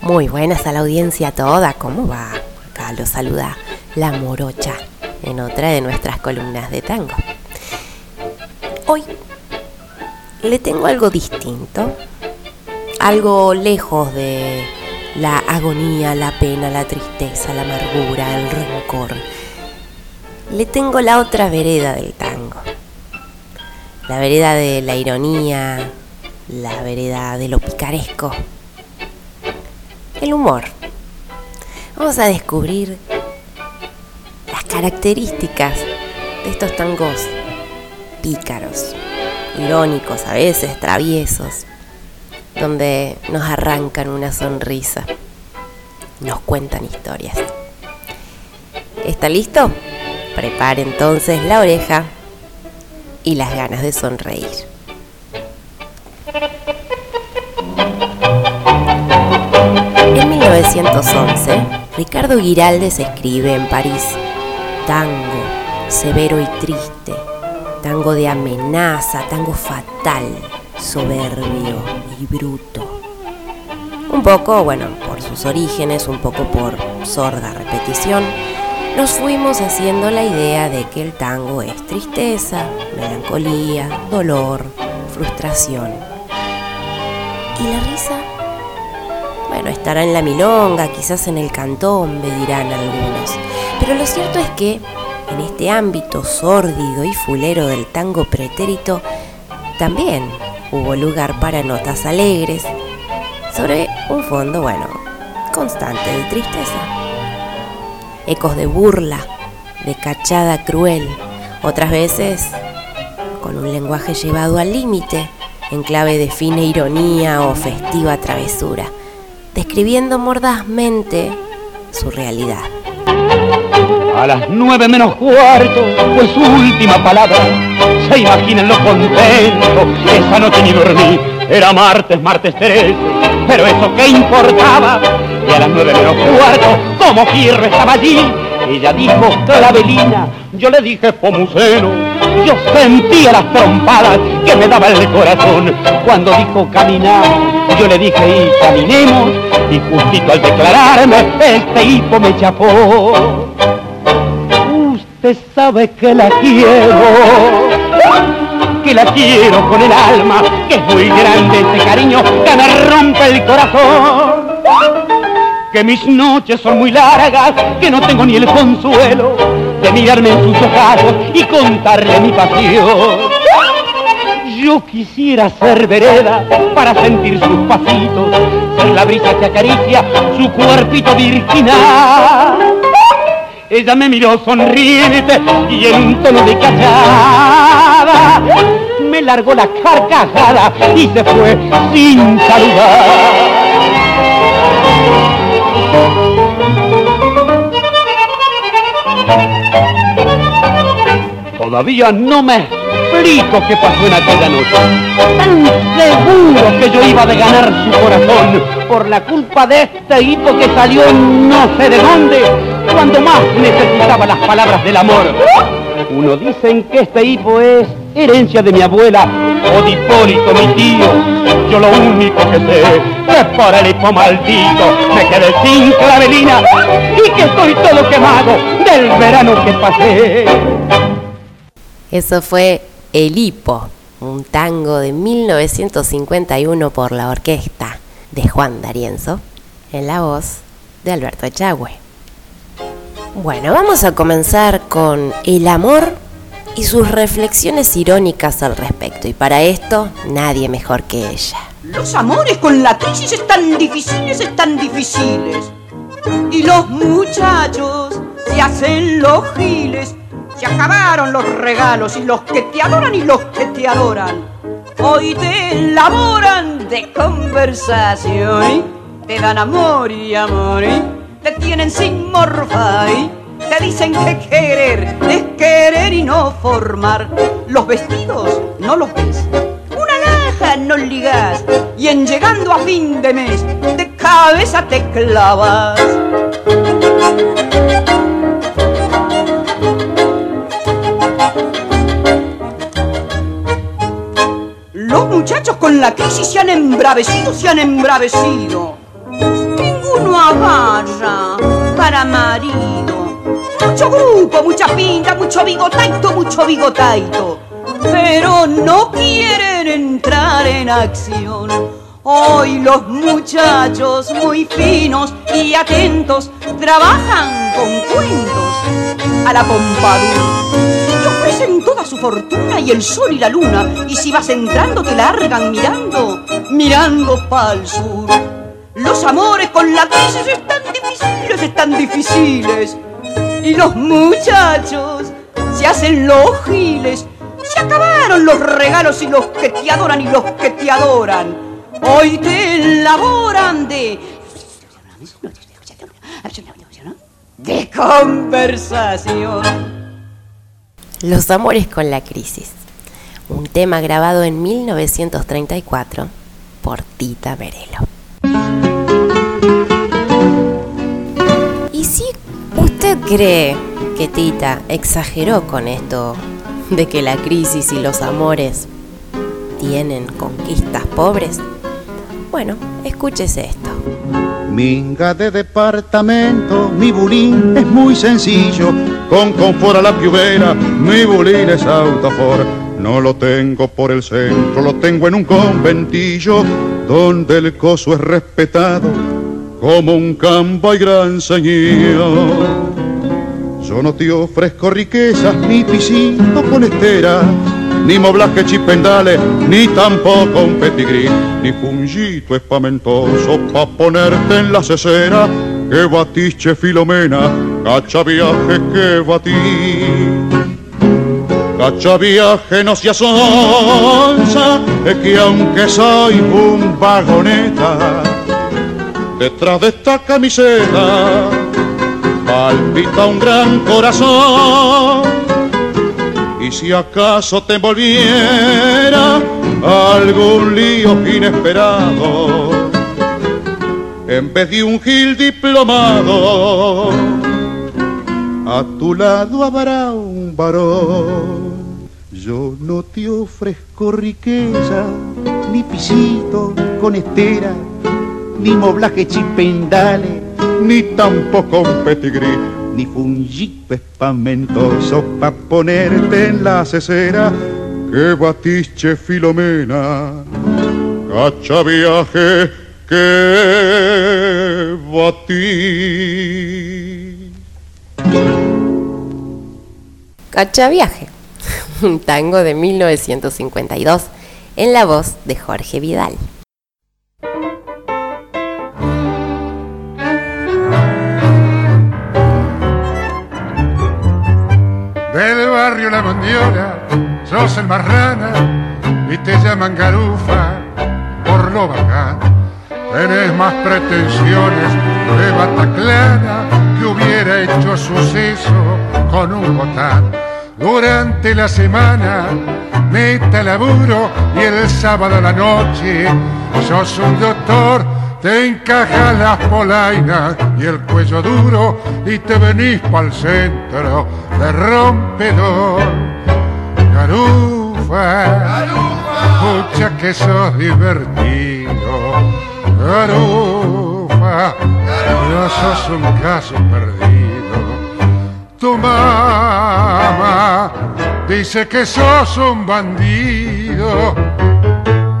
Muy buenas a la audiencia toda, ¿cómo va? Acá lo saluda la morocha en otra de nuestras columnas de tango. Hoy le tengo algo distinto, algo lejos de la agonía, la pena, la tristeza, la amargura, el rencor. Le tengo la otra vereda del tango, la vereda de la ironía, la vereda de lo picaresco, el humor. Vamos a descubrir las características de estos tangos pícaros, irónicos, a veces traviesos, donde nos arrancan una sonrisa, nos cuentan historias. ¿Está listo? Prepare entonces la oreja y las ganas de sonreír. 1911, Ricardo Giraldes escribe en París, tango, severo y triste, tango de amenaza, tango fatal, soberbio y bruto. Un poco, bueno, por sus orígenes, un poco por sorda repetición, nos fuimos haciendo la idea de que el tango es tristeza, melancolía, dolor, frustración. ¿Y la risa? Bueno, estará en la milonga, quizás en el cantón, me dirán algunos. Pero lo cierto es que en este ámbito sórdido y fulero del tango pretérito, también hubo lugar para notas alegres sobre un fondo, bueno, constante de tristeza. Ecos de burla, de cachada cruel, otras veces con un lenguaje llevado al límite, en clave de fina ironía o festiva travesura, describiendo mordazmente su realidad. A las nueve menos cuarto fue su última palabra. Se imaginan lo contento, esa noche ni dormí. Era martes, martes 13, pero eso qué importaba. Y a las nueve menos cuarto, como Fierro estaba allí. Ella dijo clavelina, yo le dije pomuceno. Yo sentía las trompadas que me daba el corazón. Cuando dijo caminar, yo le dije y caminemos. Y justito al declararme, este hipo me chapó usted sabe que la quiero, que la quiero con el alma, que es muy grande ese cariño que me rompe el corazón. Que mis noches son muy largas, que no tengo ni el consuelo de mirarme en sus ojos y contarle mi pasión. Yo quisiera ser vereda para sentir sus pasitos, ser la brisa que acaricia su cuerpito virginal ella me miró sonriente y en un tono de callada me largó la carcajada y se fue sin saludar. Todavía no me explico qué pasó en aquella noche. Tan seguro que yo iba de ganar su corazón por la culpa de este hipo que salió no sé de dónde cuando más necesitaba las palabras del amor. Uno dicen que este hipo es herencia de mi abuela o de Hipólito, mi tío. Yo lo único que sé es por el hipo maldito me quedé sin clavelina y que estoy todo quemado del verano que pasé. Eso fue El Hipo, un tango de 1951 por la orquesta de Juan D'Arienzo, en la voz de Alberto Echagüe. Bueno, vamos a comenzar con el amor y sus reflexiones irónicas al respecto. Y para esto, nadie mejor que ella. Los amores con la crisis están difíciles, están difíciles. Y los muchachos se hacen los giles. Se acabaron los regalos y los que te adoran y los que te adoran. Hoy te elaboran de conversación. Te dan amor y amor te tienen sin morfar te dicen que querer es querer y no formar. Los vestidos no los ves, una laja no ligas y en llegando a fin de mes de cabeza te clavas. Los muchachos con la crisis se han embravecido, se han embravecido uno agarra para marido. Mucho grupo, mucha pinta, mucho bigotaito, mucho bigotaito. Pero no quieren entrar en acción. Hoy los muchachos muy finos y atentos trabajan con cuentos a la pompadura ofrecen toda su fortuna y el sol y la luna. Y si vas entrando te largan mirando, mirando pa'l sur. Los amores con la crisis están difíciles, están difíciles. Y los muchachos se hacen los giles. Se acabaron los regalos y los que te adoran y los que te adoran. Hoy te elaboran de... De conversación. Los amores con la crisis, un tema grabado en 1934 por Tita Merelo. Usted cree que Tita exageró con esto de que la crisis y los amores tienen conquistas pobres? Bueno, escúchese esto. Minga de departamento, mi bulín es muy sencillo, con confort a la piubera, mi bulín es autofor. No lo tengo por el centro, lo tengo en un conventillo, donde el coso es respetado como un campo y gran señor. Yo no te ofrezco riquezas, ni pisito con estera, ni moblaje chipendales, ni tampoco un petigrí, ni fungito espamentoso pa' ponerte en la cesera, que batiche filomena, cacha viaje que batí. Cacha viaje no se asonza, es que aunque soy un vagoneta, detrás de esta camiseta palpita un gran corazón y si acaso te volviera algún lío inesperado, en vez de un gil diplomado, a tu lado habrá un varón. Yo no te ofrezco riqueza, ni pisito con estera, ni moblaje chipendales, ni tampoco un petigrí ni fungito espamentoso pa' ponerte en la cesera que batiche Filomena, cacha viaje que batí. Cacha viaje, un tango de 1952 en la voz de Jorge Vidal. La sos el marrana y te llaman garufa por lo bacán. Tenés más pretensiones de Bataclana que hubiera hecho suceso con un botán. Durante la semana meta laburo y el sábado a la noche sos un doctor te encaja las polainas y el cuello duro y te venís pa'l centro de rompedor. Garufa, escucha que sos divertido. Garufa, no sos un caso perdido. Tu mamá dice que sos un bandido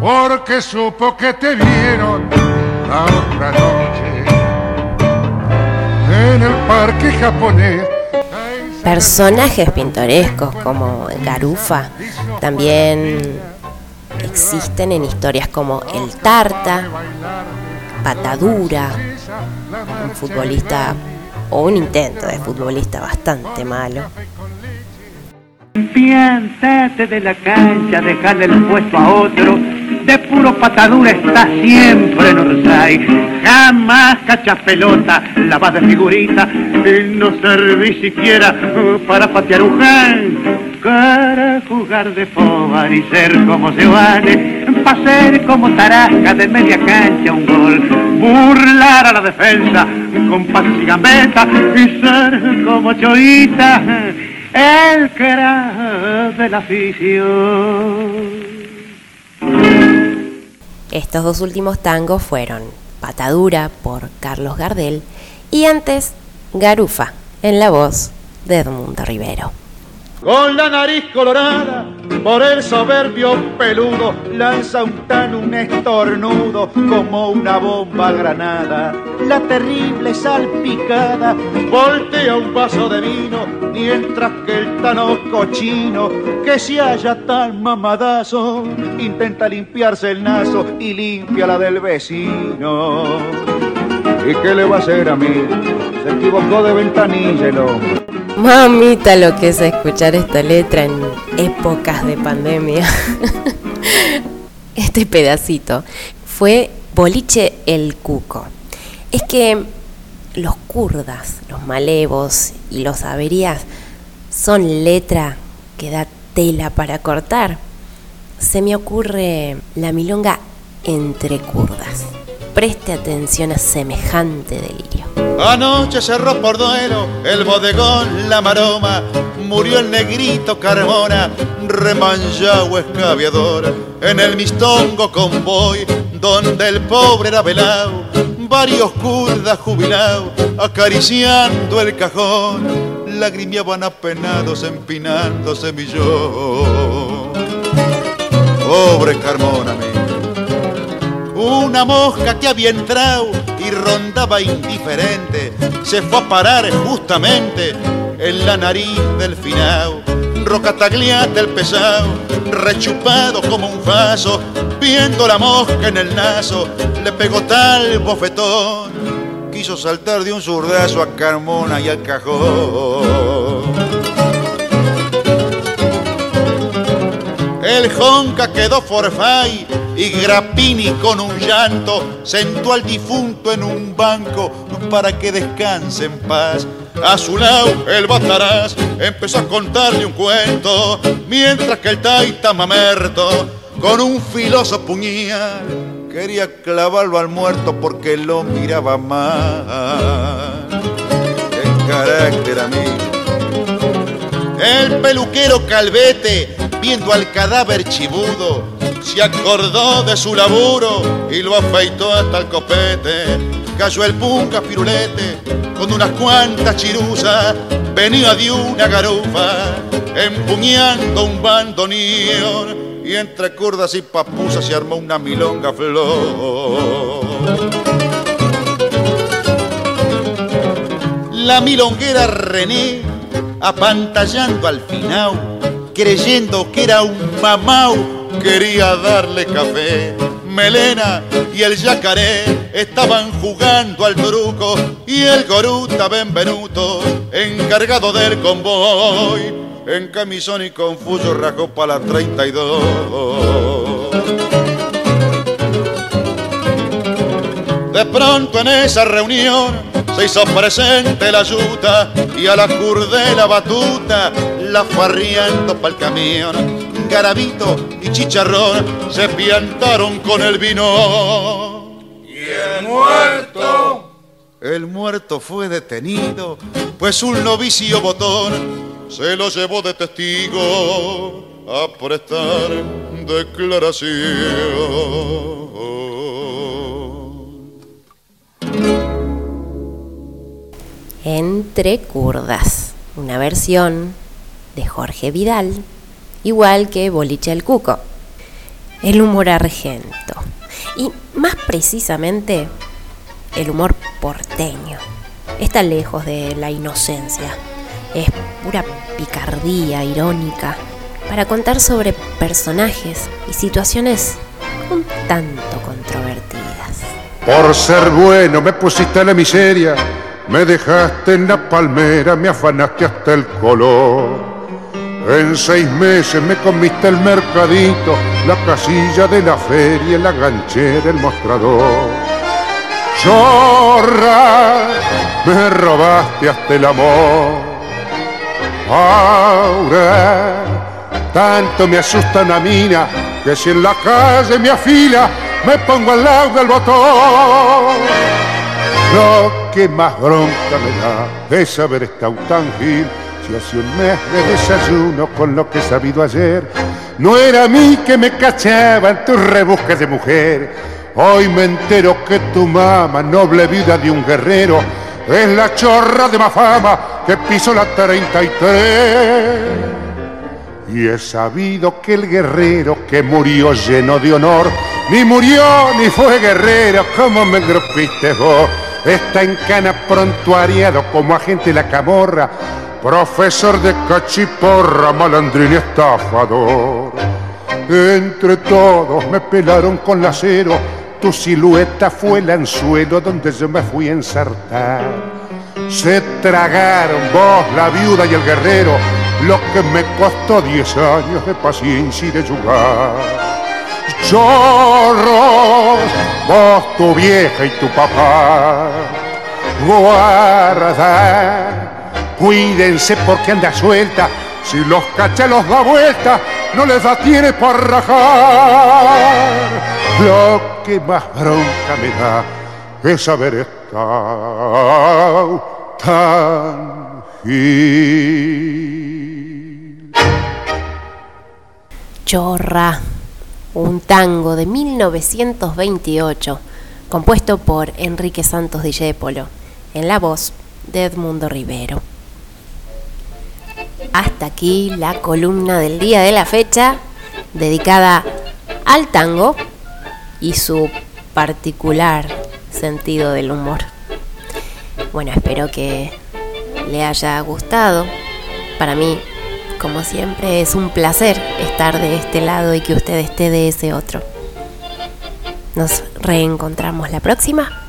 porque supo que te vieron la otra noche en el parque japonés. Personajes pintorescos como Garufa también existen en historias como El Tarta, Patadura, un futbolista o un intento de futbolista bastante malo. Piénsate de la cancha, dejarle el puesto a otro puro patadura está siempre en Orsay. Jamás cachas pelota, la vas de figurita y no serví siquiera para patear un jan. Para jugar de fobar y ser como se vale, para ser como Tarasca de media cancha un gol, burlar a la defensa con pases y gambetas y ser como Choita, el que era de la afición. Estos dos últimos tangos fueron Patadura por Carlos Gardel y antes Garufa en la voz de Edmundo Rivero. Con la nariz colorada, por el soberbio peludo, lanza un tan un estornudo como una bomba granada. La terrible salpicada voltea un vaso de vino, mientras que el tano cochino, que se halla tan mamadazo, intenta limpiarse el naso y limpia la del vecino. ¿Y qué le va a hacer a mí? Se equivocó de ventanilla. Mamita lo que es escuchar esta letra en épocas de pandemia. Este pedacito fue Boliche el Cuco. Es que los kurdas, los malevos y los averías son letra que da tela para cortar. Se me ocurre la milonga entre kurdas. Preste atención a semejante delirio. Anoche cerró por duelo el bodegón La Maroma, murió el negrito Carmona, remanchado escaviador, en el mistongo convoy, donde el pobre era velado, varios kurdas jubilados, acariciando el cajón, lagrimeaban apenados empinándose millón. Pobre Carmona, mío. Una mosca que había entrado y rondaba indiferente, se fue a parar justamente en la nariz del finao. Rocatagliata el pesado, rechupado como un vaso, viendo la mosca en el naso, le pegó tal bofetón, quiso saltar de un zurdazo a Carmona y al cajón. El Jonca quedó forfay y Grappini con un llanto sentó al difunto en un banco para que descanse en paz. A su lado el Bataraz empezó a contarle un cuento, mientras que el Taita Mamerto con un filoso puñal quería clavarlo al muerto porque lo miraba mal. ¡Qué carácter, amigo! El peluquero Calvete, viendo al cadáver chibudo, se acordó de su laburo y lo afeitó hasta el copete. Cayó el punca pirulete con unas cuantas chiruzas, venía de una garufa, empuñando un bandoneón y entre curdas y papusas se armó una milonga flor. La milonguera René apantallando al final, creyendo que era un mamau, quería darle café. Melena y el yacaré estaban jugando al truco y el goruta Benvenuto, encargado del convoy, en camisón y confuso rajó para la 32. De pronto en esa reunión se hizo presente la yuta y a la curdela batuta la farriando pa'l camión. Garabito y chicharrón se piantaron con el vino. ¿Y el muerto? El muerto fue detenido, pues un novicio botón se lo llevó de testigo a prestar declaración. Entre Kurdas, una versión de Jorge Vidal, igual que Boliche el Cuco. El humor argento y más precisamente el humor porteño. Está lejos de la inocencia, es pura picardía irónica para contar sobre personajes y situaciones un tanto controvertidas. Por ser bueno me pusiste en la miseria, me dejaste en la palmera, me afanaste hasta el color. En seis meses me comiste el mercadito, la casilla de la feria, la ganchera, el mostrador. Chorra, me robaste hasta el amor. Ahora, tanto me asusta una mina que si en la calle me afila, me pongo al lado del botón. Lo que más bronca me da es haber estado tan gil hace un mes de desayuno con lo que he sabido ayer. No era a mí que me cachaban tus rebusques de mujer. Hoy me entero que tu mamá, noble vida de un guerrero, es la chorra de más fama que pisó la 33. Y he sabido que el guerrero que murió lleno de honor, ni murió ni fue guerrero, como me grupiste vos. Está en cana prontuariado como agente de la camorra, profesor de cachiporra, malandrín y estafador. Entre todos me pelaron con acero, tu silueta fue el anzuelo donde yo me fui a ensartar. Se tragaron vos, la viuda y el guerrero, lo que me costó diez años de paciencia y de jugar. Chorros, vos, tu vieja y tu papá, guarda, cuídense porque anda suelta, si los cachelos da vuelta, no les da tiene para rajar. Lo que más bronca me da es haber estado tan gil. Chorra, un tango de 1928, compuesto por Enrique Santos Discépolo, en la voz de Edmundo Rivero. Hasta aquí la columna del día de la fecha, dedicada al tango y su particular sentido del humor. Bueno, espero que le haya gustado. Para mí, como siempre, es un placer estar de este lado y que usted esté de ese otro. Nos reencontramos la próxima.